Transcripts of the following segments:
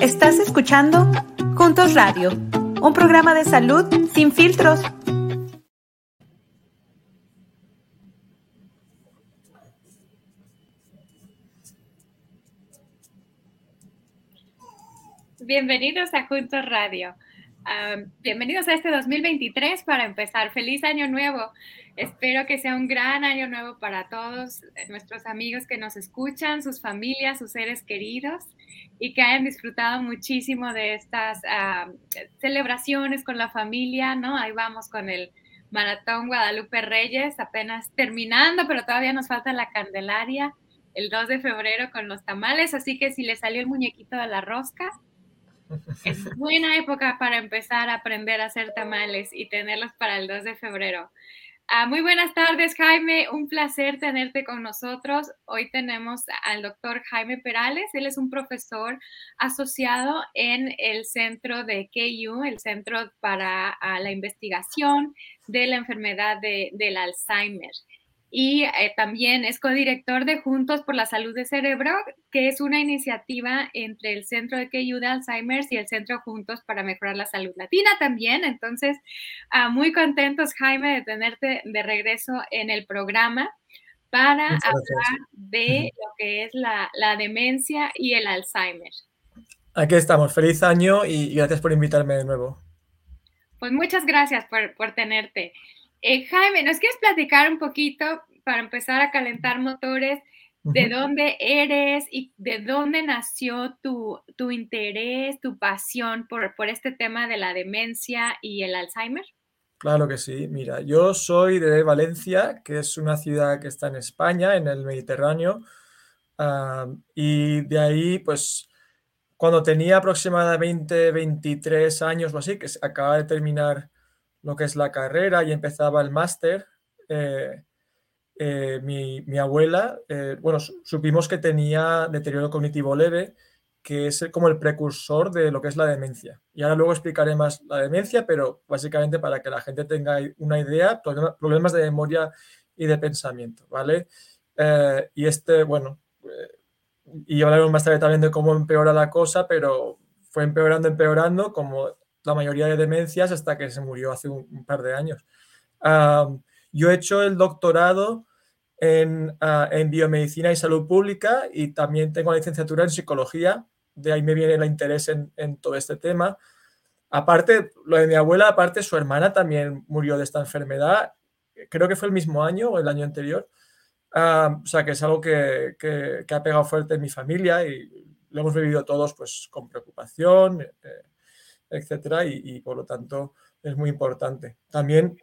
Estás escuchando Juntos Radio, un programa de salud sin filtros. Bienvenidos a Juntos Radio. Bienvenidos a este 2023 para empezar. Feliz año nuevo. Espero que sea un gran año nuevo para todos nuestros amigos que nos escuchan, sus familias, sus seres queridos y que hayan disfrutado muchísimo de estas celebraciones con la familia, ¿no? Ahí vamos con el Maratón Guadalupe Reyes, apenas terminando, pero todavía nos falta la Candelaria el 2 de febrero con los tamales, así que si le salió el muñequito de la rosca, es buena época para empezar a aprender a hacer tamales y tenerlos para el 2 de febrero. Ah, muy buenas tardes, Jaime. Un placer tenerte con nosotros. Hoy tenemos al doctor Jaime Perales. Él es un profesor asociado en el centro de KU, el Centro para ah, la Investigación de la Enfermedad del Alzheimer y eh, también es codirector de Juntos por la Salud de Cerebro, que es una iniciativa entre el Centro de que ayuda Alzheimer y el Centro Juntos para Mejorar la Salud Latina también. Entonces, ah, muy contentos, Jaime, de tenerte de regreso en el programa para hablar de lo que es la, demencia y el Alzheimer. Aquí estamos, feliz año y gracias por invitarme de nuevo. Pues muchas gracias por, por tenerte. Eh, Jaime, ¿nos quieres platicar un poquito para empezar a calentar motores? ¿De dónde eres y de dónde nació tu, interés, tu pasión por, por, este tema de la demencia y el Alzheimer? Claro que sí. Mira, yo soy de Valencia, que es una ciudad que está en España, en el Mediterráneo. y de ahí, pues, cuando tenía aproximadamente 23 años o así, que acaba de terminar lo que es la carrera y empezaba el máster, eh, eh, mi, abuela, eh, bueno, supimos que tenía deterioro cognitivo leve, que es como el precursor de lo que es la demencia. Y ahora luego explicaré más la demencia, pero básicamente para que la gente tenga una idea, problemas de memoria y de pensamiento, ¿vale? y este, bueno, y hablaremos más tarde también de cómo empeora la cosa, pero fue empeorando, empeorando, como la mayoría de demencias hasta que se murió hace un, par de años. yo he hecho el doctorado en, ah, en, biomedicina y salud pública y también tengo la licenciatura en psicología, de ahí me viene el interés en, todo este tema. Aparte, lo de mi abuela, aparte su hermana también murió de esta enfermedad, creo que fue el mismo año o el año anterior. o sea, que es algo que, que, ha pegado fuerte en mi familia y lo hemos vivido todos pues con preocupación. Eh, etcétera, y, por lo tanto es muy importante. También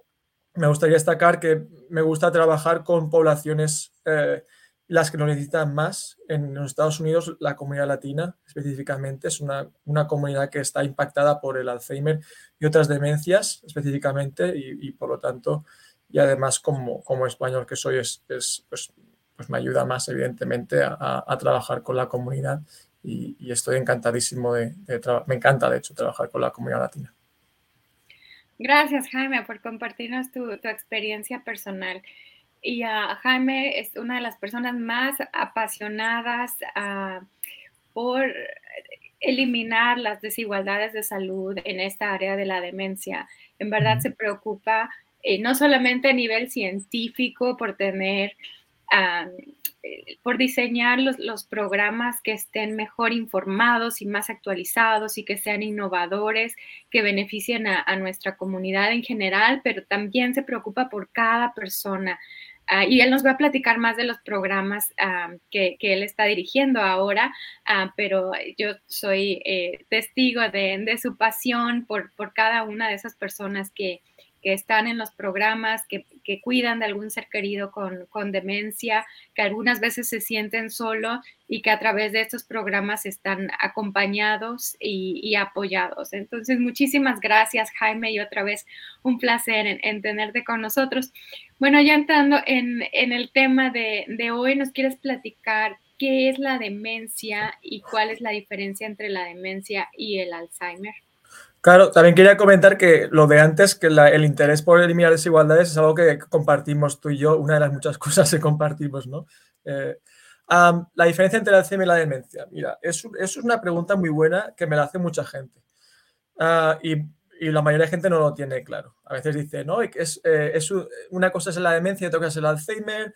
me gustaría destacar que me gusta trabajar con poblaciones, eh, las que lo necesitan más. En los Estados Unidos, la comunidad latina específicamente es una, una comunidad que está impactada por el Alzheimer y otras demencias específicamente, y, por lo tanto, y además como, como español que soy, es, es pues, pues me ayuda más, evidentemente, a trabajar con la comunidad y, estoy encantadísimo de, trabajar. Me encanta, de hecho, trabajar con la comunidad latina. Gracias, Jaime, por compartirnos tu, experiencia personal. Y Jaime es una de las personas más apasionadas ah, por eliminar las desigualdades de salud en esta área de la demencia. En verdad se preocupa eh, no solamente a nivel científico por tener eh, por diseñar los, programas que estén mejor informados y más actualizados y que sean innovadores, que beneficien a, nuestra comunidad en general, pero también se preocupa por cada persona. Ah, y él nos va a platicar más de los programas ah, que, él está dirigiendo ahora, ah, pero yo soy eh, testigo de, su pasión por, por cada una de esas personas que, que están en los programas, que, cuidan de algún ser querido con, demencia, que algunas veces se sienten solos y que a través de estos programas están acompañados y, apoyados. Entonces, muchísimas gracias, Jaime, y otra vez un placer en, tenerte con nosotros. Bueno, ya entrando en, el tema de, de hoy, ¿nos quieres platicar qué es la demencia y cuál es la diferencia entre la demencia y el Alzheimer? Claro, también quería comentar que lo de antes, que el interés por eliminar desigualdades es algo que compartimos tú y yo, una de las muchas cosas que compartimos, ¿no? Eh, la diferencia entre el Alzheimer y la demencia. Mira, eso, es una pregunta muy buena que me la hace mucha gente. Ah, y, la mayoría de gente no lo tiene claro. A veces dice, no, es, eh, es una cosa es la demencia y otra cosa es el Alzheimer.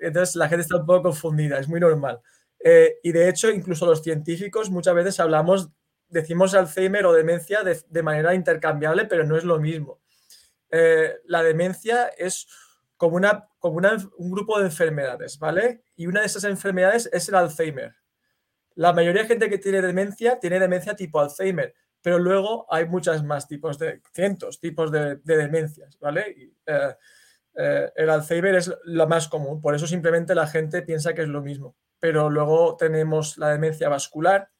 entonces la gente está un poco confundida, es muy normal. Eh, y de hecho, incluso los científicos muchas veces hablamos, decimos Alzheimer o demencia de, manera intercambiable, pero no es lo mismo. Eh, la demencia es como, una, como un grupo de enfermedades, ¿vale? Y una de esas enfermedades es el Alzheimer. La mayoría de gente que tiene demencia tiene demencia tipo Alzheimer, pero luego hay muchas más tipos de, cientos tipos de, demencias, ¿vale? Eh, eh, el Alzheimer es la más común, por eso simplemente la gente piensa que es lo mismo. Pero luego tenemos la demencia vascular,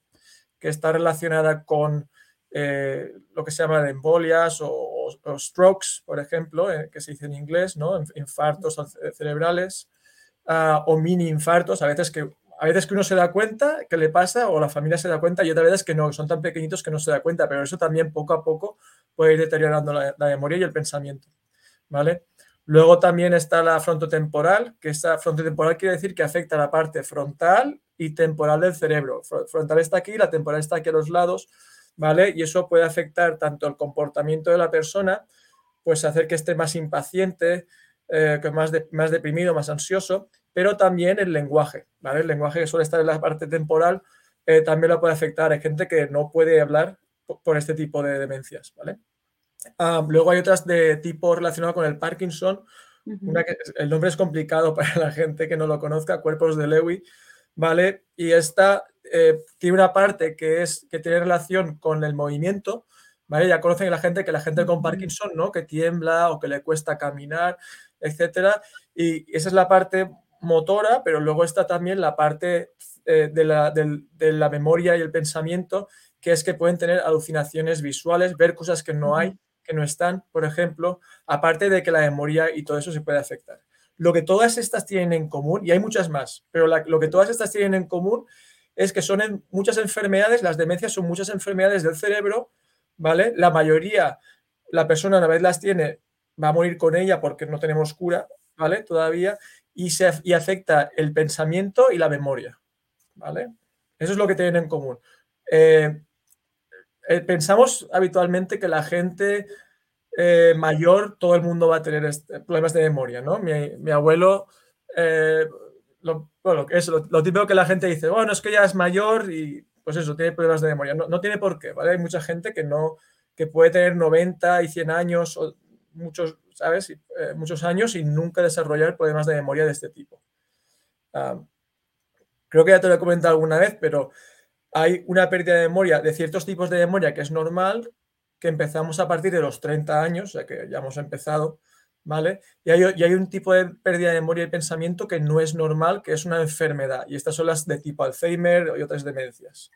que está relacionada con eh, lo que se llama embolias o, strokes, por ejemplo, eh, que se dice en inglés, ¿no? infartos cerebrales ah, o mini infartos, a veces que a veces que uno se da cuenta que le pasa o la familia se da cuenta y otras veces que no, son tan pequeñitos que no se da cuenta, pero eso también poco a poco puede ir deteriorando la, memoria y el pensamiento, ¿vale? Luego también está la frontotemporal, que esta frontotemporal quiere decir que afecta a la parte frontal y temporal del cerebro. Frontal está aquí, la temporal está aquí a los lados, ¿vale? Y eso puede afectar tanto el comportamiento de la persona, pues hacer que esté más impaciente, eh, más, más deprimido, más ansioso, pero también el lenguaje, ¿vale? El lenguaje que suele estar en la parte temporal eh, también lo puede afectar. Hay gente que no puede hablar por, este tipo de demencias, ¿vale? Ah, luego hay otras de tipo relacionado con el Parkinson. Una que, el nombre es complicado para la gente que no lo conozca, cuerpos de Lewy, ¿vale? Y esta eh, tiene una parte que, es, que tiene relación con el movimiento, ¿vale? Ya conocen la gente que la gente con Parkinson, ¿no? Que tiembla o que le cuesta caminar, etcétera. Y esa es la parte motora, pero luego está también la parte eh, de, la, de, la, memoria y el pensamiento, que es que pueden tener alucinaciones visuales, ver cosas que no hay, que no están, por ejemplo, aparte de que la memoria y todo eso se puede afectar. Lo que todas estas tienen en común, y hay muchas más, pero lo que todas estas tienen en común es que son muchas enfermedades, las demencias son muchas enfermedades del cerebro, ¿vale? La mayoría, la persona una vez las tiene, va a morir con ella porque no tenemos cura, ¿vale? Todavía, y, se, y afecta el pensamiento y la memoria, ¿vale? Eso es lo que tienen en común. Eh, eh, pensamos habitualmente que la gente eh, mayor, todo el mundo va a tener este, problemas de memoria, ¿no? Mi, abuelo lo, bueno, lo, típico que la gente dice, bueno, es que ya es mayor y pues eso, tiene problemas de memoria. No, tiene por qué, ¿vale? Hay mucha gente que no, que puede tener 90 y 100 años o muchos, ¿sabes? Eh, muchos años y nunca desarrollar problemas de memoria de este tipo. Ah, creo que ya te lo he comentado alguna vez, pero hay una pérdida de memoria de ciertos tipos de memoria que es normal, que empezamos a partir de los 30 años, o sea que ya hemos empezado, ¿vale? Y hay, un tipo de pérdida de memoria y pensamiento que no es normal, que es una enfermedad. Y estas son las de tipo Alzheimer y otras demencias.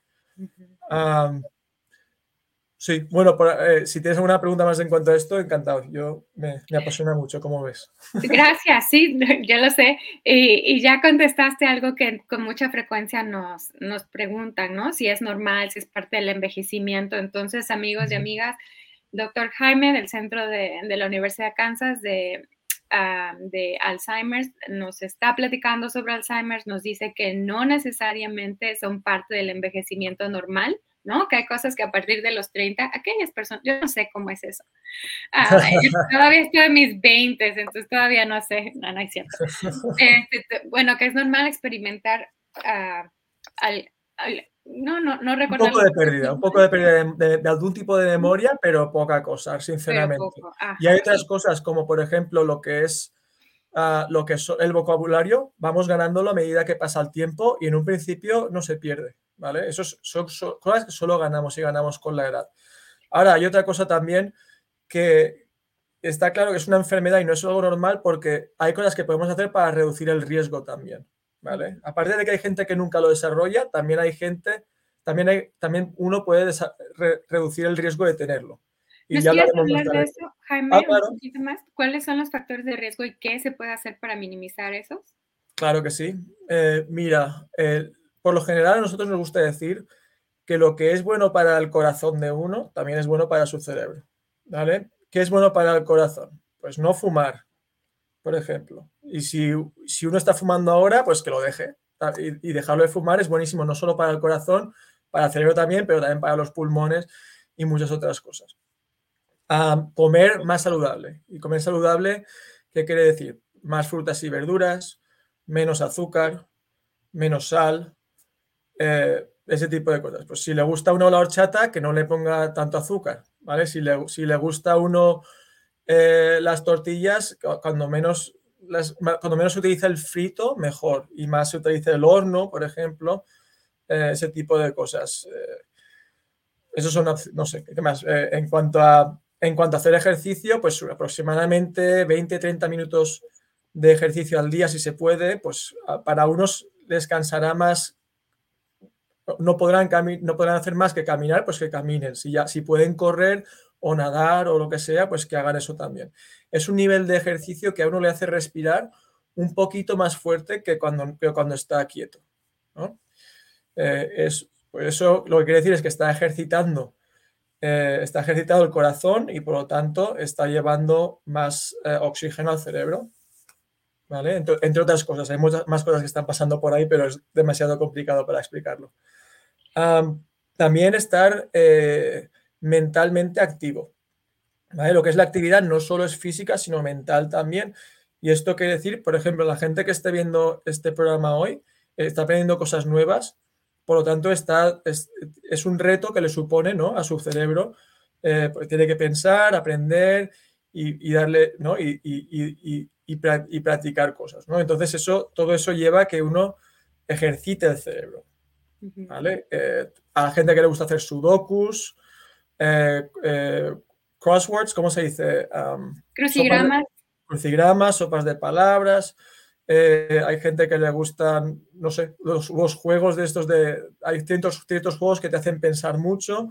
Sí, bueno, eh, si tienes alguna pregunta más en cuanto a esto, encantado. Yo me, apasiona mucho, ¿cómo ves? Gracias, sí, yo lo sé. Y, ya contestaste algo que con mucha frecuencia nos, nos preguntan, ¿no? Si es normal, si es parte del envejecimiento. Entonces, amigos y amigas, doctor Jaime del Centro de, la Universidad de Kansas de, de Alzheimer's nos está platicando sobre Alzheimer's, nos dice que no necesariamente son parte del envejecimiento normal, ¿no? Que hay cosas que a partir de los 30, aquellas personas, yo no sé cómo es eso. Ah, todavía estoy en mis 20, entonces todavía no sé, no, no es cierto. Este, bueno, que es normal experimentar uh, al, no, no, no recuerdo. Un poco de pérdida, un poco de pérdida de, algún tipo de memoria, pero poca cosa, sinceramente. Y hay otras cosas como, por ejemplo, lo que es ah, lo que es el vocabulario, vamos ganándolo a medida que pasa el tiempo y en un principio no se pierde, ¿vale? Eso son, cosas que solo ganamos y ganamos con la edad. Ahora, hay otra cosa también que está claro que es una enfermedad y no es algo normal porque hay cosas que podemos hacer para reducir el riesgo también. ¿vale? Aparte de que hay gente que nunca lo desarrolla, también hay gente, también, hay, también uno puede reducir el riesgo de tenerlo. Y ya quieres hablar de eso, Jaime, ah, un poquito más? ¿Cuáles son los factores de riesgo y qué se puede hacer para minimizar esos? Claro que sí. Eh, mira, por lo general a nosotros nos gusta decir que lo que es bueno para el corazón de uno también es bueno para su cerebro. ¿Vale? ¿Qué es bueno para el corazón? Pues no fumar, por ejemplo. Y si, uno está fumando ahora, pues que lo deje, y, dejarlo de fumar es buenísimo no solo para el corazón, para el cerebro también, pero también para los pulmones y muchas otras cosas. comer más saludable. Y comer saludable, ¿qué quiere decir? Más frutas y verduras, menos azúcar, menos sal, eh, ese tipo de cosas. Pues si le gusta uno la horchata, que no le ponga tanto azúcar, ¿vale? Si le, si le gusta a uno eh, las tortillas, cuando menos, cuando menos se utiliza el frito, mejor. Y más se utiliza el horno, por ejemplo, eh, ese tipo de cosas. eso son, no sé, ¿qué más? en, cuanto a, en cuanto a hacer ejercicio, pues aproximadamente 20-30 minutos de ejercicio al día, si se puede, pues para unos les cansará más no podrán, no podrán hacer más que caminar, pues que caminen. Si, ya, si pueden correr o nadar o lo que sea, pues que hagan eso también. Es un nivel de ejercicio que a uno le hace respirar un poquito más fuerte que cuando, cuando está quieto. Eh, es, eso lo que quiere decir es que está ejercitando, eh, está ejercitando el corazón y por lo tanto está llevando más eh, oxígeno al cerebro. Entre, otras cosas, hay muchas más cosas que están pasando por ahí, pero es demasiado complicado para explicarlo también estar eh, mentalmente activo. Lo que es la actividad no solo es física, sino mental también. Y esto quiere decir, por ejemplo, la gente que esté viendo este programa hoy está aprendiendo cosas nuevas, por lo tanto está, es, un reto que le supone ¿no? a su cerebro, eh, tiene que pensar, aprender y, darle, ¿no? Practicar cosas. ¿no? Entonces eso, todo eso lleva a que uno ejercite el cerebro. ¿vale? Eh, a la gente que le gusta hacer sudokus, eh, eh, crosswords, ¿cómo se dice? crucigramas. crucigramas, sopas de palabras. hay gente que le gustan, no sé, los, juegos de estos de... Hay ciertos, ciertos juegos que te hacen pensar mucho.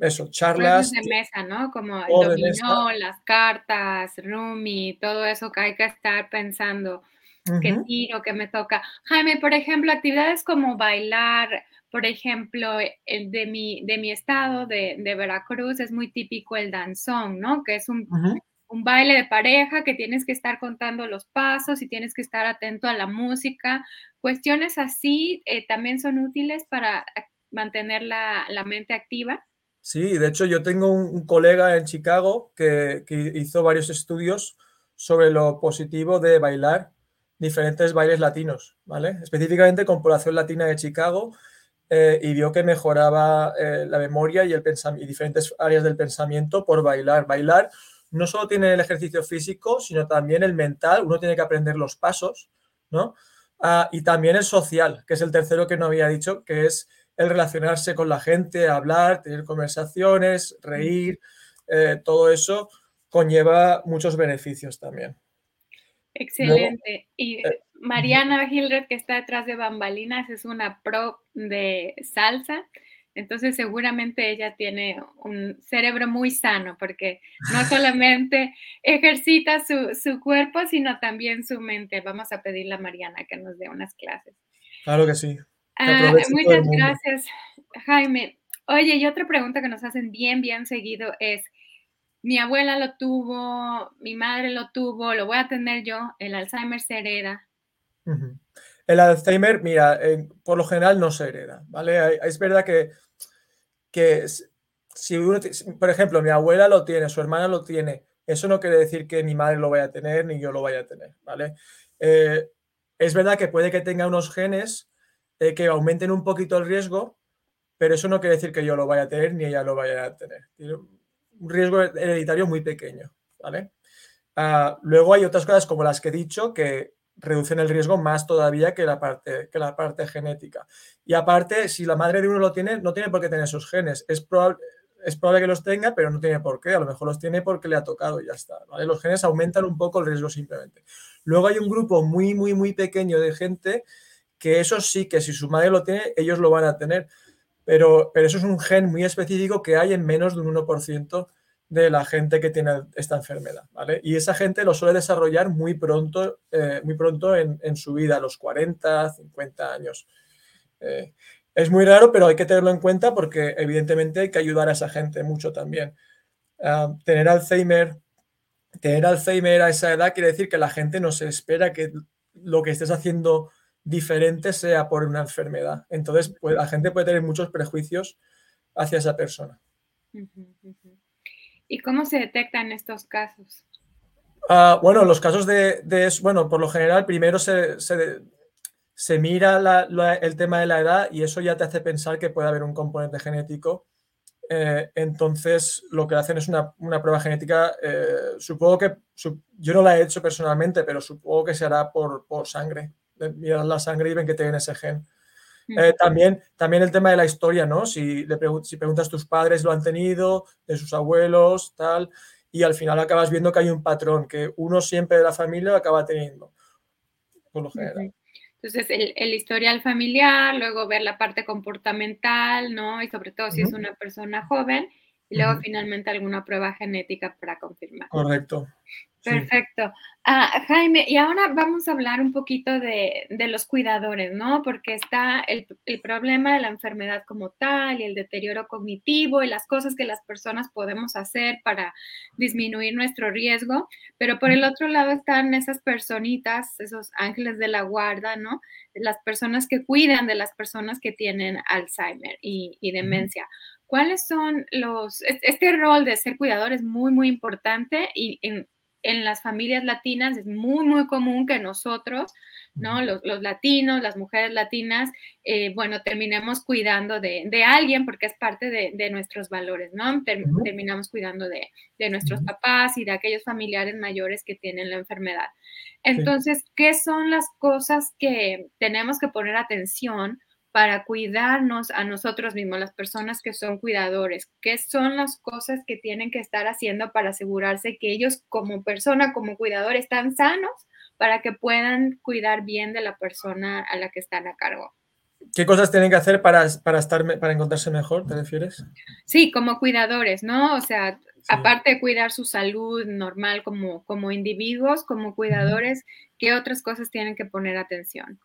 Eso, charlas. de mesa, ¿no? Como el dominó, las cartas, Rumi, todo eso que hay que estar pensando que tiro, que me toca. Jaime, por ejemplo, actividades como bailar, por ejemplo, el de mi, de mi estado, de, Veracruz, es muy típico el danzón, ¿no? Que es un, baile de pareja que tienes que estar contando los pasos y tienes que estar atento a la música. Cuestiones así eh, también son útiles para mantener la, mente activa. Sí, de hecho yo tengo un, colega en Chicago que, que, hizo varios estudios sobre lo positivo de bailar diferentes bailes latinos, ¿vale? Específicamente con población latina de Chicago eh, y vio que mejoraba eh, la memoria y, el y diferentes áreas del pensamiento por bailar. Bailar no solo tiene el ejercicio físico, sino también el mental. Uno tiene que aprender los pasos, ¿no? Ah, y también el social, que es el tercero que no había dicho, que es el relacionarse con la gente, hablar, tener conversaciones, reír, eh, todo eso conlleva muchos beneficios también. Excelente. y eh, Mariana Hildred, que está detrás de bambalinas, es una pro de salsa. Entonces seguramente ella tiene un cerebro muy sano porque no solamente ejercita su, cuerpo, sino también su mente. Vamos a pedirle a Mariana que nos dé unas clases. Claro que sí. Ah, muchas gracias, Jaime. Oye, y otra pregunta que nos hacen bien, bien seguido es, mi abuela lo tuvo, mi madre lo tuvo, lo voy a tener yo, el Alzheimer se hereda. El Alzheimer, mira, por lo general no se hereda, ¿vale? Es verdad que, que si uno, por ejemplo, mi abuela lo tiene, su hermana lo tiene, eso no quiere decir que mi madre lo vaya a tener ni yo lo vaya a tener, ¿vale? Eh, es verdad que puede que tenga unos genes eh, que aumenten un poquito el riesgo, pero eso no quiere decir que yo lo vaya a tener ni ella lo vaya a tener un riesgo hereditario muy pequeño, ¿vale? Ah, luego hay otras cosas como las que he dicho que reducen el riesgo más todavía que la parte, que la parte genética. Y aparte, si la madre de uno lo tiene, no tiene por qué tener esos genes. Es probable, es probable que los tenga, pero no tiene por qué. A lo mejor los tiene porque le ha tocado y ya está. Los genes aumentan un poco el riesgo simplemente. Luego hay un grupo muy, muy, muy pequeño de gente que eso sí que si su madre lo tiene, ellos lo van a tener pero, eso es un gen muy específico que hay en menos de un 1% de la gente que tiene esta enfermedad, ¿vale? Y esa gente lo suele desarrollar muy pronto, eh, muy pronto en, su vida, a los 40, 50 años. Eh, es muy raro, pero hay que tenerlo en cuenta porque evidentemente hay que ayudar a esa gente mucho también. Ah, tener Alzheimer, tener Alzheimer a esa edad quiere decir que la gente no se espera que lo que estés haciendo diferente sea por una enfermedad. Entonces, pues, la gente puede tener muchos prejuicios hacia esa persona. ¿Y cómo se detectan estos casos? Ah, bueno, los casos de, bueno, por lo general, primero se, se, mira el tema de la edad y eso ya te hace pensar que puede haber un componente genético. Eh, entonces, lo que hacen es una, prueba genética, eh, supongo que, yo no la he hecho personalmente, pero supongo que se hará por, por sangre. Miran la sangre y ven que tienen ese gen. Eh, también, también el tema de la historia, ¿no? Si, le si preguntas, tus padres lo han tenido, de sus abuelos, tal, y al final acabas viendo que hay un patrón que uno siempre de la familia lo acaba teniendo, por lo general. Entonces, el, el, historial familiar, luego ver la parte comportamental, ¿no? Y sobre todo si es una persona joven, y luego finalmente alguna prueba genética para confirmar. Correcto. Perfecto. Ah, Jaime, y ahora vamos a hablar un poquito de, los cuidadores, ¿no? Porque está el, problema de la enfermedad como tal y el deterioro cognitivo y las cosas que las personas podemos hacer para disminuir nuestro riesgo, pero por el otro lado están esas personitas, esos ángeles de la guarda, ¿no? Las personas que cuidan de las personas que tienen Alzheimer y, y demencia. ¿Cuáles son los, este rol de ser cuidador es muy, muy importante y en, en las familias latinas es muy, muy común que nosotros, ¿no? Los, latinos, las mujeres latinas, eh, bueno, terminemos cuidando de, alguien porque es parte de, nuestros valores, ¿no? Terminamos cuidando de, nuestros papás y de aquellos familiares mayores que tienen la enfermedad. Entonces, ¿qué son las cosas que tenemos que poner atención? Para cuidarnos a nosotros mismos, las personas que son cuidadores? ¿Qué son las cosas que tienen que estar haciendo para asegurarse que ellos como persona, como cuidador, están sanos para que puedan cuidar bien de la persona a la que están a cargo? ¿Qué cosas tienen que hacer para, para, estar, para encontrarse mejor, te refieres? Sí, como cuidadores, ¿no? O sea, aparte de cuidar su salud normal como, como individuos, como cuidadores, ¿qué otras cosas tienen que poner atención?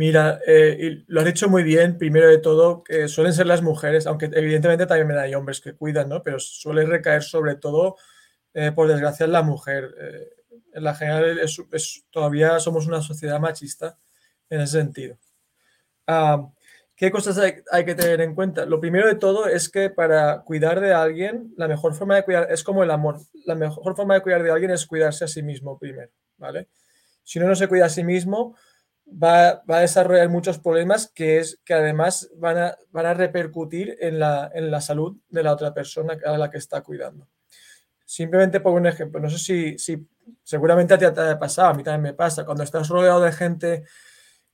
Mira, eh, lo has dicho muy bien, primero de todo, que suelen ser las mujeres, aunque evidentemente también hay hombres que cuidan, ¿no? Pero suele recaer sobre todo, eh, por desgracia, en la mujer. Eh, en la general todavía somos una sociedad machista en ese sentido. Ah, ¿Qué cosas hay, hay, que tener en cuenta? Lo primero de todo es que para cuidar de alguien, la mejor forma de cuidar es como el amor. La mejor forma de cuidar de alguien es cuidarse a sí mismo primero, ¿vale? Si uno no se cuida a sí mismo, va, a desarrollar muchos problemas que, es, que además van a, van a repercutir en la, en la, salud de la otra persona a la que está cuidando. Simplemente pongo un ejemplo, no sé si, si seguramente a ti te ha pasado, a mí también me pasa, cuando estás rodeado de gente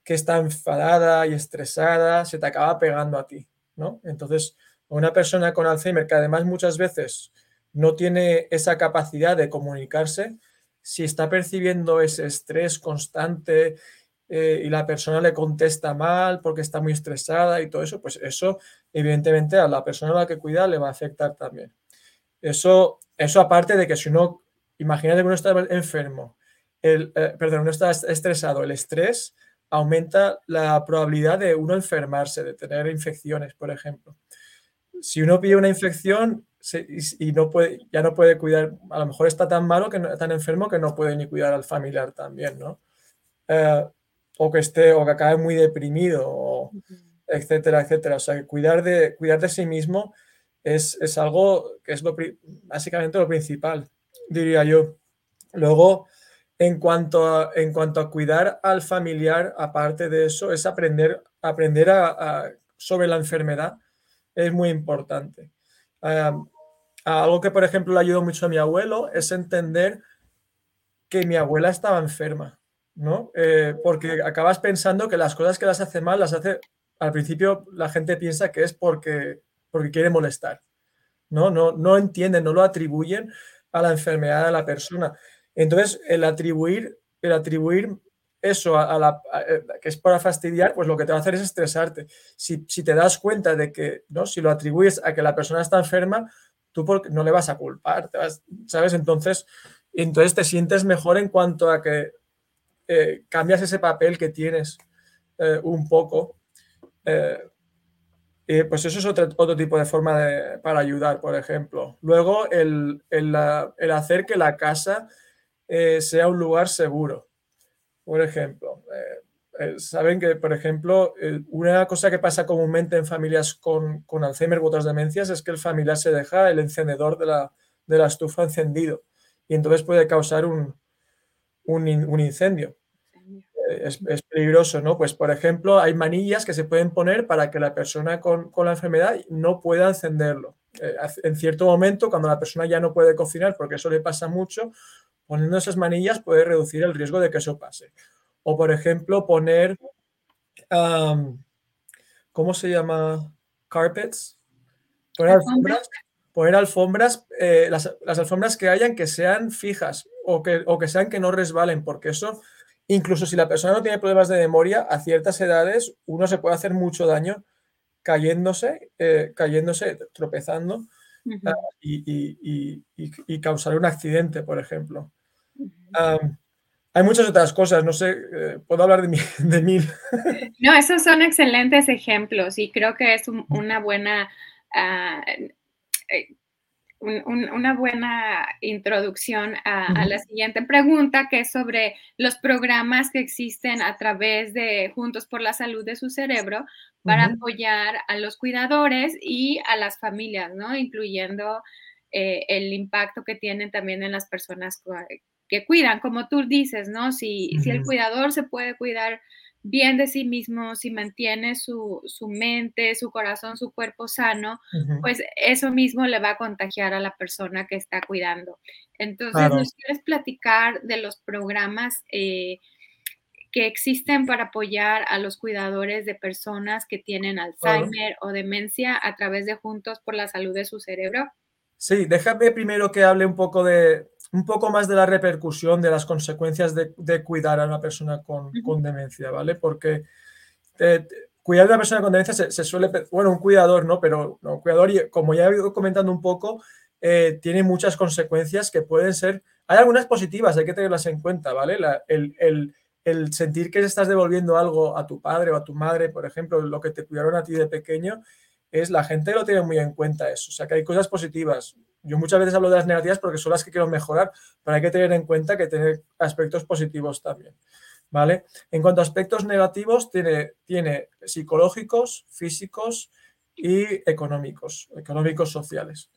que está enfadada y estresada, se te acaba pegando a ti, ¿no? Entonces, una persona con Alzheimer que además muchas veces no tiene esa capacidad de comunicarse, si está percibiendo ese estrés constante eh, y la persona le contesta mal porque está muy estresada y todo eso, pues eso evidentemente a la persona a la que cuida le va a afectar también. Eso, eso aparte de que si uno, imagínate que uno está enfermo, el, eh, perdón, uno está estresado, el estrés aumenta la probabilidad de uno enfermarse, de tener infecciones, por ejemplo. Si uno pide una infección y, no puede, ya no puede cuidar, a lo mejor está tan malo, que tan enfermo que no puede ni cuidar al familiar también, ¿no? Eh, o que esté o que acabe muy deprimido, etcétera, etcétera. O sea, que cuidar de, cuidar de sí mismo es, algo que es lo, básicamente lo principal, diría yo. Luego, en cuanto, a, en cuanto a cuidar al familiar, aparte de eso, es aprender, aprender a, sobre la enfermedad, es muy importante. algo que, por ejemplo, le ayudó mucho a mi abuelo es entender que mi abuela estaba enferma ¿no? Eh, porque acabas pensando que las cosas que las hace mal las hace, al principio la gente piensa que es porque, porque quiere molestar, ¿no? No, no entienden, no lo atribuyen a la enfermedad de la persona. Entonces, el atribuir, el atribuir eso a, la, eh, que es para fastidiar, pues lo que te va a hacer es estresarte. Si, te das cuenta de que, ¿no? Si lo atribuyes a que la persona está enferma, tú no le vas a culpar, ¿sabes? Entonces, entonces te sientes mejor en cuanto a que eh, cambias ese papel que tienes eh, un poco. Eh, pues eso es otro, otro tipo de forma de, para ayudar, por ejemplo. Luego, el, el, hacer que la casa sea un lugar seguro. por ejemplo. Saben que, por ejemplo, una cosa que pasa comúnmente en familias con, con, Alzheimer u otras demencias es que el familiar se deja el encendedor de la, de la estufa encendido y entonces puede causar un, un, un incendio. Es, es, peligroso, ¿no? Pues, por ejemplo, hay manillas que se pueden poner para que la persona con, con la enfermedad no pueda encenderlo. Eh, en cierto momento, cuando la persona ya no puede cocinar, porque eso le pasa mucho, poniendo esas manillas puede reducir el riesgo de que eso pase. O, por ejemplo, poner, ¿cómo se llama? Carpets. Poner alfombras. Poner alfombras, eh, las, alfombras que hayan que sean fijas o que, o que sean que no resbalen, porque eso, incluso si la persona no tiene problemas de memoria, a ciertas edades uno se puede hacer mucho daño cayéndose, eh, cayéndose, tropezando ah, y, causar un accidente, por ejemplo. Hay muchas otras cosas, no sé, eh, puedo hablar de, mil. No, esos son excelentes ejemplos y creo que es una buena... Una buena introducción a, la siguiente pregunta, que es sobre los programas que existen a través de Juntos por la Salud de su Cerebro para apoyar a los cuidadores y a las familias, ¿no? Incluyendo eh, el impacto que tienen también en las personas que cuidan, como tú dices, ¿no? Si, si el cuidador se puede cuidar bien de sí mismo, si mantiene su, mente, su corazón, su cuerpo sano, pues eso mismo le va a contagiar a la persona que está cuidando. Entonces, ¿nos quieres platicar de los programas eh, que existen para apoyar a los cuidadores de personas que tienen Alzheimer o demencia a través de Juntos por la Salud de su Cerebro? Sí, déjame primero que hable un poco de, un poco más de la repercusión, de las consecuencias de, cuidar a una persona con, demencia, ¿vale? Porque eh, cuidar a una persona con demencia se, suele, bueno, un cuidador, ¿no? Pero un cuidador, como ya he ido comentando un poco, eh, tiene muchas consecuencias que pueden ser, hay algunas positivas, hay que tenerlas en cuenta, ¿vale? el, el sentir que estás devolviendo algo a tu padre o a tu madre, por ejemplo, lo que te cuidaron a ti de pequeño, es la gente lo tiene muy en cuenta eso. O sea, que hay cosas positivas yo muchas veces hablo de las negativas porque son las que quiero mejorar, pero hay que tener en cuenta que tiene aspectos positivos también. ¿Vale? En cuanto a aspectos negativos, tiene, tiene psicológicos, físicos y económicos, económicos sociales.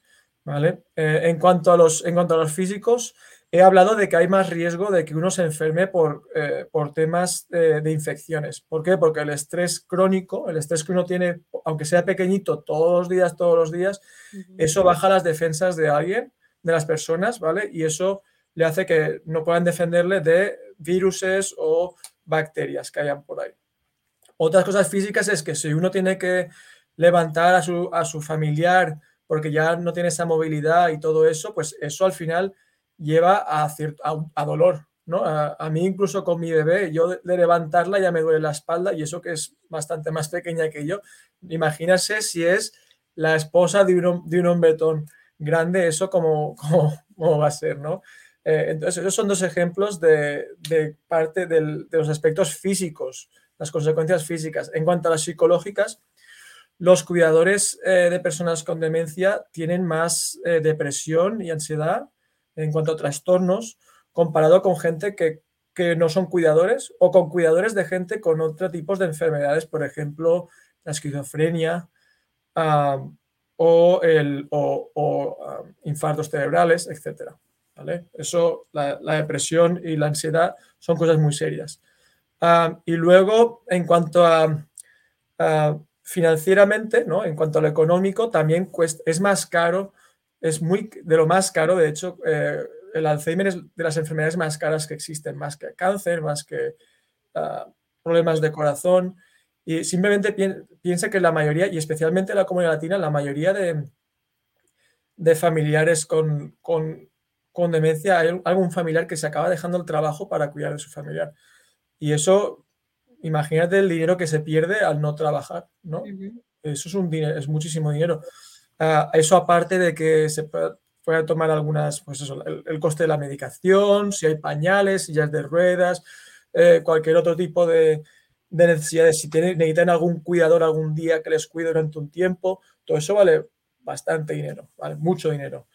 ¿Vale? Eh, en, cuanto a los, en cuanto a los físicos, he hablado de que hay más riesgo de que uno se enferme por, eh, por temas de, infecciones. ¿Por qué? Porque el estrés crónico, el estrés que uno tiene, aunque sea pequeñito, todos los días, todos los días, eso baja las defensas de alguien, de las personas, ¿vale? Y eso le hace que no puedan defenderle de viruses o bacterias que hayan por ahí. Otras cosas físicas es que si uno tiene que levantar a su, a su familiar porque ya no tiene esa movilidad y todo eso, pues eso al final lleva a, cierto, a, dolor, ¿no? A, mí incluso con mi bebé, yo de, levantarla ya me duele la espalda y eso que es bastante más pequeña que yo. Imagínase si es la esposa de un, de un hombretón grande, eso como, va a ser, ¿no? Eh, entonces, esos son dos ejemplos de, parte de los aspectos físicos, las consecuencias físicas. En cuanto a las psicológicas, los cuidadores eh, de personas con demencia tienen más eh, depresión y ansiedad en cuanto a trastornos comparado con gente que, no son cuidadores o con cuidadores de gente con otro tipo de enfermedades, por ejemplo, la esquizofrenia o, el, o, infartos cerebrales, etc. ¿vale? Eso, la, depresión y la ansiedad son cosas muy serias. y luego, en cuanto a, financieramente, ¿no? en cuanto a lo económico, también es más caro es muy de lo más caro, de hecho, eh, el Alzheimer es de las enfermedades más caras que existen, más que cáncer, más que ah, problemas de corazón. Y simplemente piensa que la mayoría, y especialmente en la comunidad latina, la mayoría de, de familiares con, con, con, demencia, hay algún familiar que se acaba dejando el trabajo para cuidar de su familiar. Y eso, imagínate el dinero que se pierde al no trabajar, ¿no? Eso es, un dinero, es muchísimo dinero. Ah, eso aparte de que se pueda tomar algunas, pues eso, el, coste de la medicación, si hay pañales, sillas de ruedas, eh, cualquier otro tipo de, necesidades, si necesitan algún cuidador algún día que les cuide durante un tiempo, todo eso vale bastante dinero, vale mucho dinero.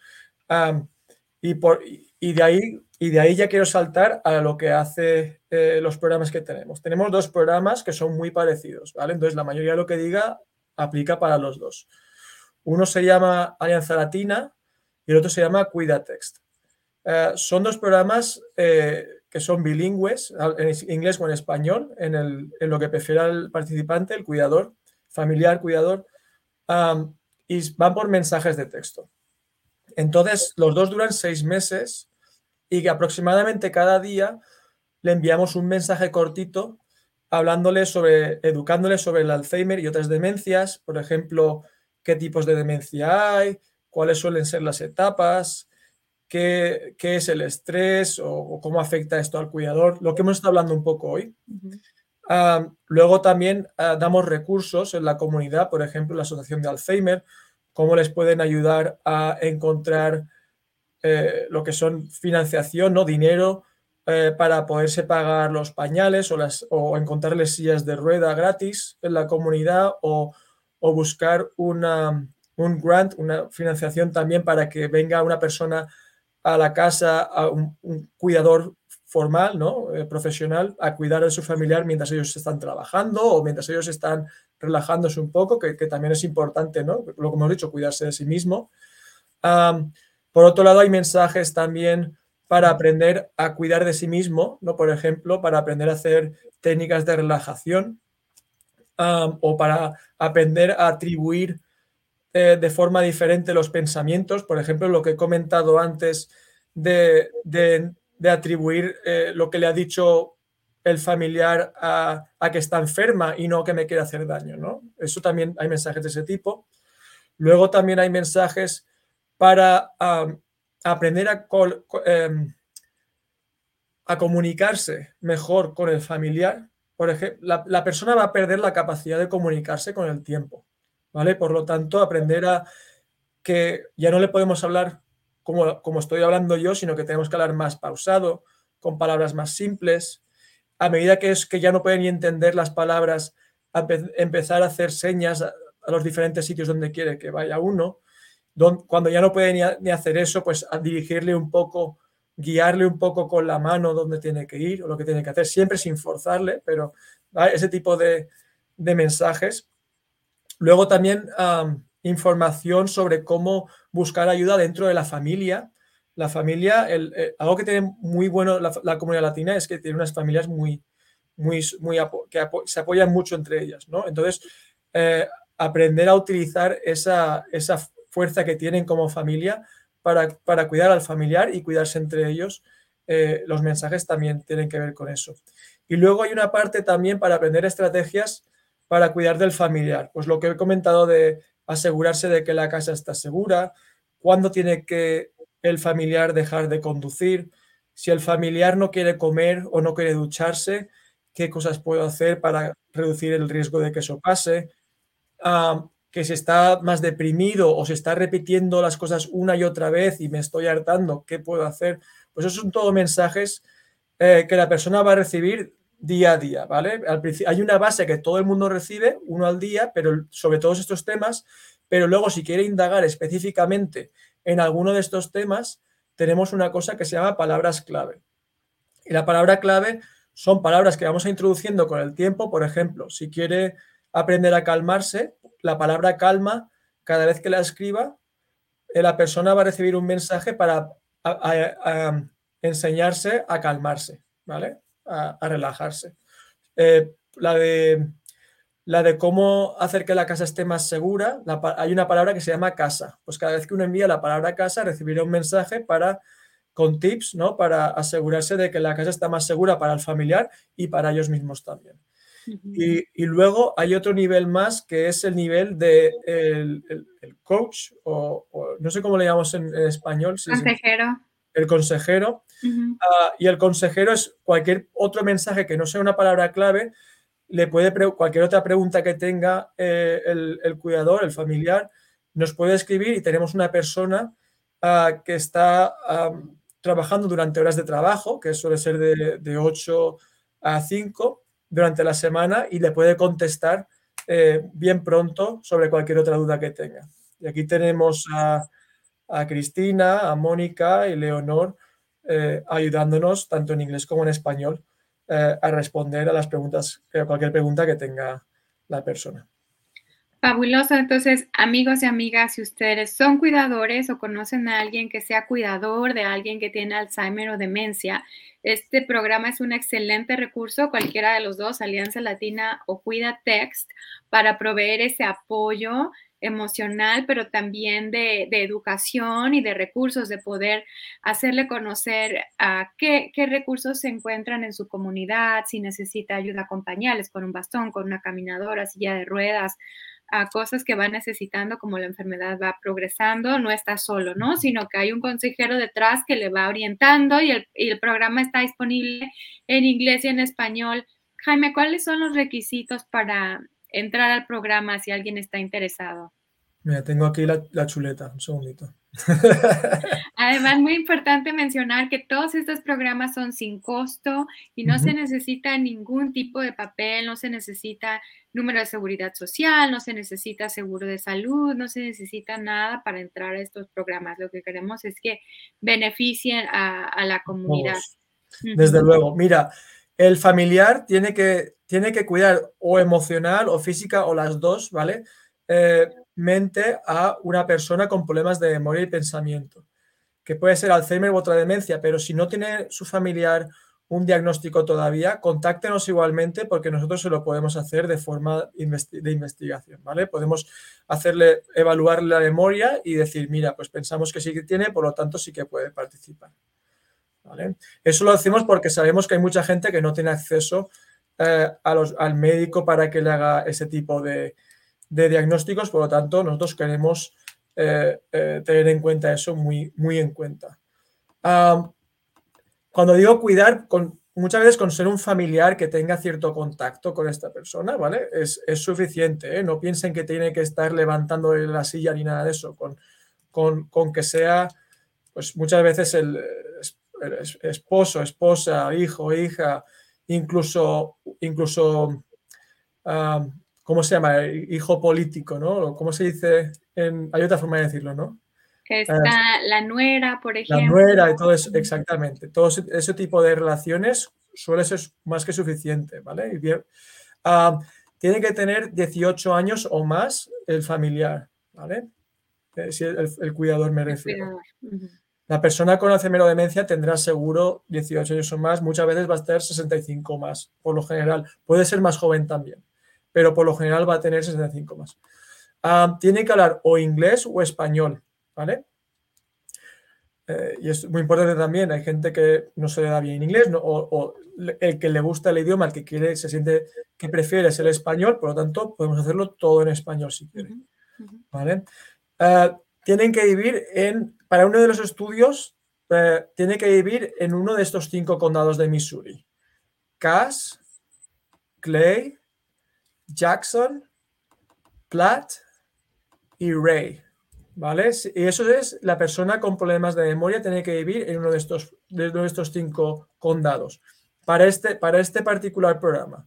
y, por, y de ahí, y de ahí ya quiero saltar a lo que hace eh, los programas que tenemos. Tenemos dos programas que son muy parecidos, ¿vale? Entonces, la mayoría de lo que diga aplica para los dos. Uno se llama Alianza Latina y el otro se llama Cuidatext. Eh, son dos programas eh, que son bilingües, en inglés o en español, en, lo que prefiera el participante, el cuidador, familiar, cuidador, y van por mensajes de texto. Entonces, los dos duran seis meses y que aproximadamente cada día le enviamos un mensaje cortito hablándole sobre, educándole sobre el Alzheimer y otras demencias, por ejemplo, qué tipos de demencia hay, cuáles suelen ser las etapas, qué, es el estrés o, cómo afecta esto al cuidador, lo que hemos estado hablando un poco hoy. Ah, luego también ah, damos recursos en la comunidad, por ejemplo, la Asociación de Alzheimer, cómo les pueden ayudar a encontrar eh, lo que son financiación, ¿no? dinero eh, para poderse pagar los pañales o, las, o encontrarles sillas de rueda gratis en la comunidad o, buscar una, un grant, una financiación también para que venga una persona a la casa, a un, cuidador formal, ¿no? Eh, profesional, a cuidar de su familiar mientras ellos están trabajando o mientras ellos están relajándose un poco, que, también es importante, ¿no? Lo que hemos dicho, cuidarse de sí mismo. por otro lado, hay mensajes también para aprender a cuidar de sí mismo, ¿no? Por ejemplo, para aprender a hacer técnicas de relajación o para aprender a atribuir eh, de forma diferente los pensamientos. Por ejemplo, lo que he comentado antes de, atribuir eh, lo que le ha dicho el familiar a, que está enferma y no que me quiere hacer daño, ¿no? Eso también hay mensajes de ese tipo. Luego también hay mensajes para aprender a, em, a, comunicarse mejor con el familiar. Por ejemplo, la, persona va a perder la capacidad de comunicarse con el tiempo, ¿vale? Por lo tanto, aprender a que ya no le podemos hablar como, como estoy hablando yo, sino que tenemos que hablar más pausado, con palabras más simples, a medida que es que ya no pueden ni entender las palabras, empezar a hacer señas a, los diferentes sitios donde quiere que vaya uno. cuando ya no puede ni, hacer eso, pues a dirigirle un poco, guiarle un poco con la mano donde tiene que ir o lo que tiene que hacer, siempre sin forzarle, pero ese tipo de, mensajes. Luego también información sobre cómo buscar ayuda dentro de la familia la familia, eh, algo que tiene muy bueno la, comunidad latina es que tiene unas familias muy, muy, muy que se apoyan mucho entre ellas, ¿no? Entonces, eh, aprender a utilizar esa, esa fuerza que tienen como familia para, para, cuidar al familiar y cuidarse entre ellos, eh, los mensajes también tienen que ver con eso. Y luego hay una parte también para aprender estrategias para cuidar del familiar. Pues lo que he comentado de asegurarse de que la casa está segura, cuándo tiene que el familiar dejar de conducir, si el familiar no quiere comer o no quiere ducharse, qué cosas puedo hacer para reducir el riesgo de que eso pase, ah, que si está más deprimido o se está repitiendo las cosas una y otra vez y me estoy hartando, ¿qué puedo hacer? Pues esos son todos mensajes eh, que la persona va a recibir día a día, ¿vale? Al hay una base que todo el mundo recibe, uno al día, pero sobre todos estos temas, pero luego si quiere indagar específicamente en alguno de estos temas tenemos una cosa que se llama palabras clave. Y la palabra clave son palabras que vamos a introduciendo con el tiempo. Por ejemplo, si quiere aprender a calmarse, la palabra calma, cada vez que la escriba, eh, la persona va a recibir un mensaje para enseñarse a calmarse, ¿vale? A, relajarse. Eh, la de la de cómo hacer que la casa esté más segura, hay una palabra que se llama casa. Pues cada vez que uno envía la palabra casa, recibirá un mensaje para, con tips, ¿no? Para asegurarse de que la casa está más segura para el familiar y para ellos mismos también. Y, luego hay otro nivel más que es el nivel de el, coach, o, no sé cómo le llamamos en, español. consejero. el consejero. Ah, y el consejero es cualquier otro mensaje que no sea una palabra clave, le puede cualquier otra pregunta que tenga eh, el, cuidador, el familiar, nos puede escribir y tenemos una persona ah, que está trabajando durante horas de trabajo, que suele ser de, 8 a 5 durante la semana y le puede contestar eh, bien pronto sobre cualquier otra duda que tenga. Y aquí tenemos a, Cristina, a Mónica y Leonor eh, ayudándonos tanto en inglés como en español eh, a responder a las preguntas, a cualquier pregunta que tenga la persona. Fabuloso. Entonces, amigos y amigas, si ustedes son cuidadores o conocen a alguien que sea cuidador de alguien que tiene Alzheimer o demencia, este programa es un excelente recurso, cualquiera de los dos, Alianza Latina o Cuida Text, para proveer ese apoyo emocional, pero también de, educación y de recursos, de poder hacerle conocer a qué, qué, recursos se encuentran en su comunidad, si necesita ayuda con pañales, con un bastón, con una caminadora, silla de ruedas, a cosas que va necesitando como la enfermedad va progresando, no está solo, ¿no? Sino que hay un consejero detrás que le va orientando y el, y el programa está disponible en inglés y en español. Jaime, ¿cuáles son los requisitos para entrar al programa si alguien está interesado? Mira, tengo aquí la, chuleta, un segundito. Además, muy importante mencionar que todos estos programas son sin costo y no se necesita ningún tipo de papel, no se necesita número de seguridad social, no se necesita seguro de salud, no se necesita nada para entrar a estos programas. Lo que queremos es que beneficien a, la comunidad. Desde luego, mira, el familiar tiene que, tiene que cuidar o emocional o física o las dos, ¿vale? Eh, mente a una persona con problemas de memoria y pensamiento, que puede ser Alzheimer u otra demencia, pero si no tiene su familiar un diagnóstico todavía, contáctenos igualmente porque nosotros se lo podemos hacer de forma de investigación, ¿vale? Podemos hacerle, evaluar la memoria y decir, mira, pues pensamos que sí que tiene, por lo tanto sí que puede participar, ¿vale? Eso lo hacemos porque sabemos que hay mucha gente que no tiene acceso eh, al médico para que le haga ese tipo de, de diagnósticos, por lo tanto, nosotros queremos eh, eh, tener en cuenta eso muy, muy en cuenta. cuando digo cuidar, con, muchas veces con ser un familiar que tenga cierto contacto con esta persona, ¿vale? Es, suficiente, ¿eh? No piensen que tiene que estar levantando la silla ni nada de eso, con, con, que sea, pues muchas veces el, esposo, esposa, hijo, hija, incluso, incluso ¿cómo se llama? Hijo político, ¿no? ¿Cómo se dice? hay otra forma de decirlo, ¿no? Que está la nuera, por ejemplo. La nuera y todo eso, exactamente. Todo ese, tipo de relaciones suele ser más que suficiente, ¿vale? Ah, tiene que tener 18 años o más el familiar, ¿vale? Eh, si el, cuidador me refiero. La persona con demencia tendrá seguro 18 años o más, muchas veces va a estar 65 más, por lo general. Puede ser más joven también pero por lo general va a tener 65 más. Ah, tiene que hablar o inglés o español, ¿vale? Eh, y es muy importante también, hay gente que no se le da bien inglés o, el que le gusta el idioma, el que quiere, se siente que prefiere ser español, por lo tanto podemos hacerlo todo en español si quieren. ¿vale? Ah, tienen que vivir en, para uno de los estudios, eh, tiene que vivir en uno de estos cinco condados de Missouri. Cass, Clay, Jackson, Platt y Ray. ¿Vale? Y eso es la persona con problemas de memoria tiene que vivir en uno de estos, de estos cinco condados para este, para este particular programa.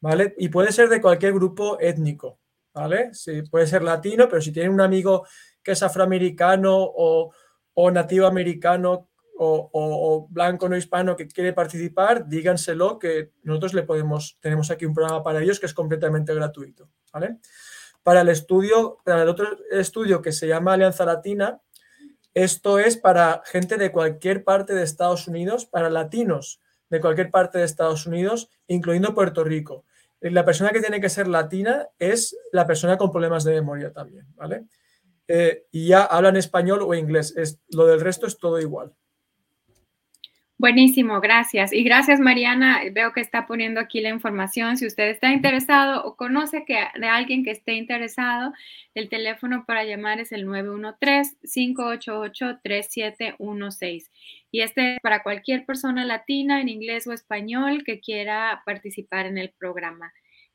¿Vale? Y puede ser de cualquier grupo étnico. ¿Vale? Sí, puede ser latino, pero si tiene un amigo que es afroamericano o, o nativo americano o, blanco no hispano que quiere participar, díganselo que nosotros le podemos, tenemos aquí un programa para ellos que es completamente gratuito. ¿vale? Para el estudio, para el otro estudio que se llama Alianza Latina, esto es para gente de cualquier parte de Estados Unidos, para latinos de cualquier parte de Estados Unidos, incluyendo Puerto Rico. La persona que tiene que ser latina es la persona con problemas de memoria también, ¿vale? Eh, y ya hablan español o inglés. Es, lo del resto es todo igual. Buenísimo, gracias. Y gracias, Mariana. Veo que está poniendo aquí la información. Si usted está interesado o conoce que de alguien que esté interesado, el teléfono para llamar es el 913-588-3716. Y este es para cualquier persona latina en inglés o español que quiera participar en el programa.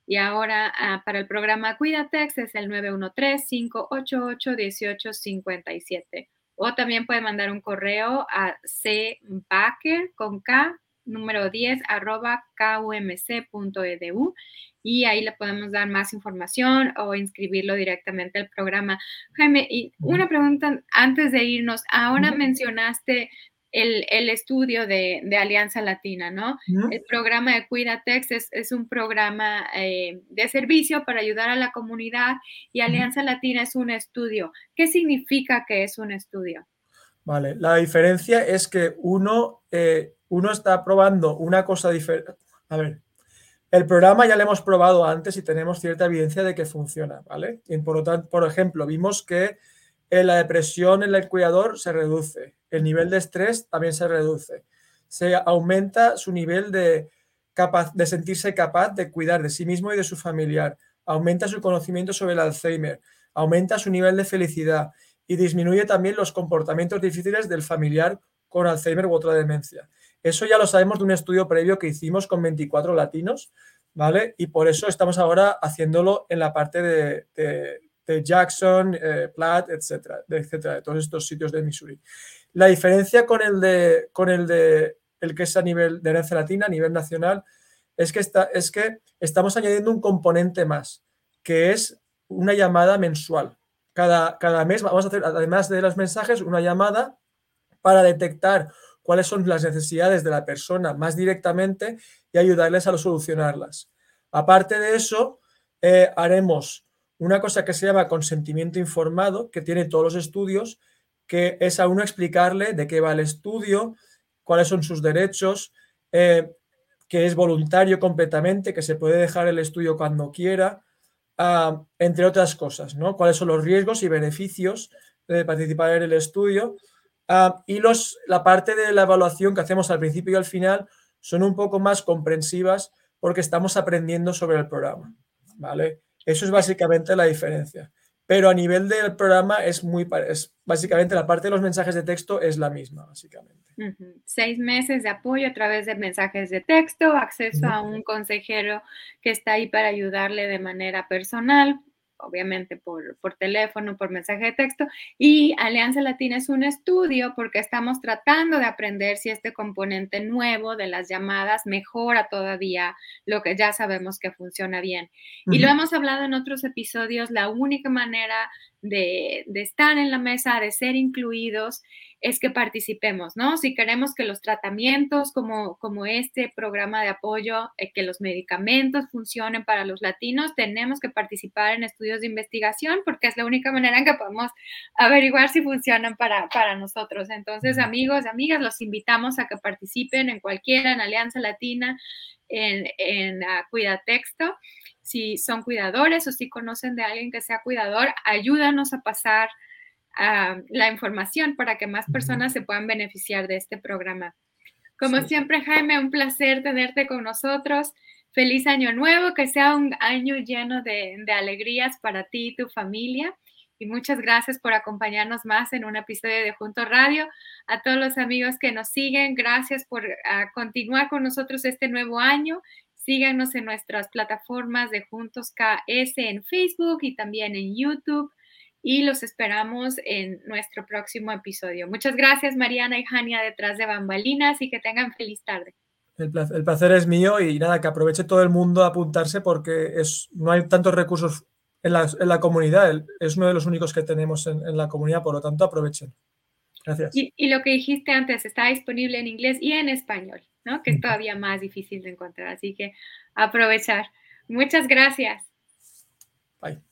Y ahora ah, para el programa Cuidatex es el 913-588-1857 o también puede mandar un correo a cbacker con K número 10 arroba kumc.edu y ahí le podemos dar más información o inscribirlo directamente al programa. Jaime, y una pregunta antes de irnos. Ahora mencionaste el, estudio de, Alianza Latina, ¿no? El programa de Cuidatex es, es un programa eh, de servicio para ayudar a la comunidad y Alianza Latina es un estudio. ¿Qué significa que es un estudio? Vale, la diferencia es que uno, eh, uno está probando una cosa diferente. A ver, el programa ya lo hemos probado antes y tenemos cierta evidencia de que funciona, ¿vale? Y por lo tanto, por ejemplo, vimos que eh, la depresión en el cuidador se reduce, el nivel de estrés también se reduce, se aumenta su nivel de, capaz, de sentirse capaz de cuidar de sí mismo y de su familiar, aumenta su conocimiento sobre el Alzheimer, aumenta su nivel de felicidad y disminuye también los comportamientos difíciles del familiar con Alzheimer u otra demencia. Eso ya lo sabemos de un estudio previo que hicimos con 24 latinos, ¿vale? Y por eso estamos ahora haciéndolo en la parte de, Jackson, eh, Platt, etcétera, etcétera, de todos estos sitios de Missouri. La diferencia con el de, con el de el que es a nivel de herencia latina, a nivel nacional, es que, está, es que estamos añadiendo un componente más, que es una llamada mensual. Cada, cada mes vamos a hacer, además de los mensajes, una llamada para detectar cuáles son las necesidades de la persona más directamente y ayudarles a solucionarlas. Aparte de eso, eh, haremos una cosa que se llama consentimiento informado, que tiene todos los estudios, que es a uno explicarle de qué va el estudio, cuáles son sus derechos, eh, que es voluntario completamente, que se puede dejar el estudio cuando quiera, ah, entre otras cosas, ¿no? Cuáles son los riesgos y beneficios de participar en el estudio Ah, y los, la parte de la evaluación que hacemos al principio y al final son un poco más comprensivas porque estamos aprendiendo sobre el programa. ¿vale? Eso es básicamente la diferencia. Pero a nivel del programa es muy es básicamente la parte de los mensajes de texto es la misma, básicamente. Seis meses de apoyo a través de mensajes de texto, acceso a un consejero que está ahí para ayudarle de manera personal, obviamente por, por, teléfono, por mensaje de texto. Y Alianza Latina es un estudio porque estamos tratando de aprender si este componente nuevo de las llamadas mejora todavía lo que ya sabemos que funciona bien. Y lo hemos hablado en otros episodios, la única manera de, de estar en la mesa, de ser incluidos, es que participemos, ¿no? Si queremos que los tratamientos como, como este programa de apoyo, eh, que los medicamentos funcionen para los latinos, tenemos que participar en estudios de investigación porque es la única manera en que podemos averiguar si funcionan para, para nosotros. Entonces, amigos, amigas, los invitamos a que participen en cualquiera, en Alianza Latina, en, en Cuida Texto. Si son cuidadores o si conocen de alguien que sea cuidador, ayúdanos a pasar la información para que más personas se puedan beneficiar de este programa. Como siempre, Jaime, un placer tenerte con nosotros. Feliz año nuevo, que sea un año lleno de, alegrías para ti y tu familia. Y muchas gracias por acompañarnos más en un episodio de Juntos Radio. A todos los amigos que nos siguen, gracias por continuar con nosotros este nuevo año. Síganos en nuestras plataformas de Juntos KS en Facebook y también en YouTube y los esperamos en nuestro próximo episodio. Muchas gracias Mariana y Jania detrás de bambalinas y que tengan feliz tarde. El placer, es mío y nada, que aproveche todo el mundo a apuntarse porque es, no hay tantos recursos en la, en la comunidad, es uno de los únicos que tenemos en, en la comunidad, por lo tanto aprovechen. Gracias. Y, y, lo que dijiste antes, está disponible en inglés y en español, ¿no? Que es todavía más difícil de encontrar, así que aprovechar. Muchas gracias. Bye.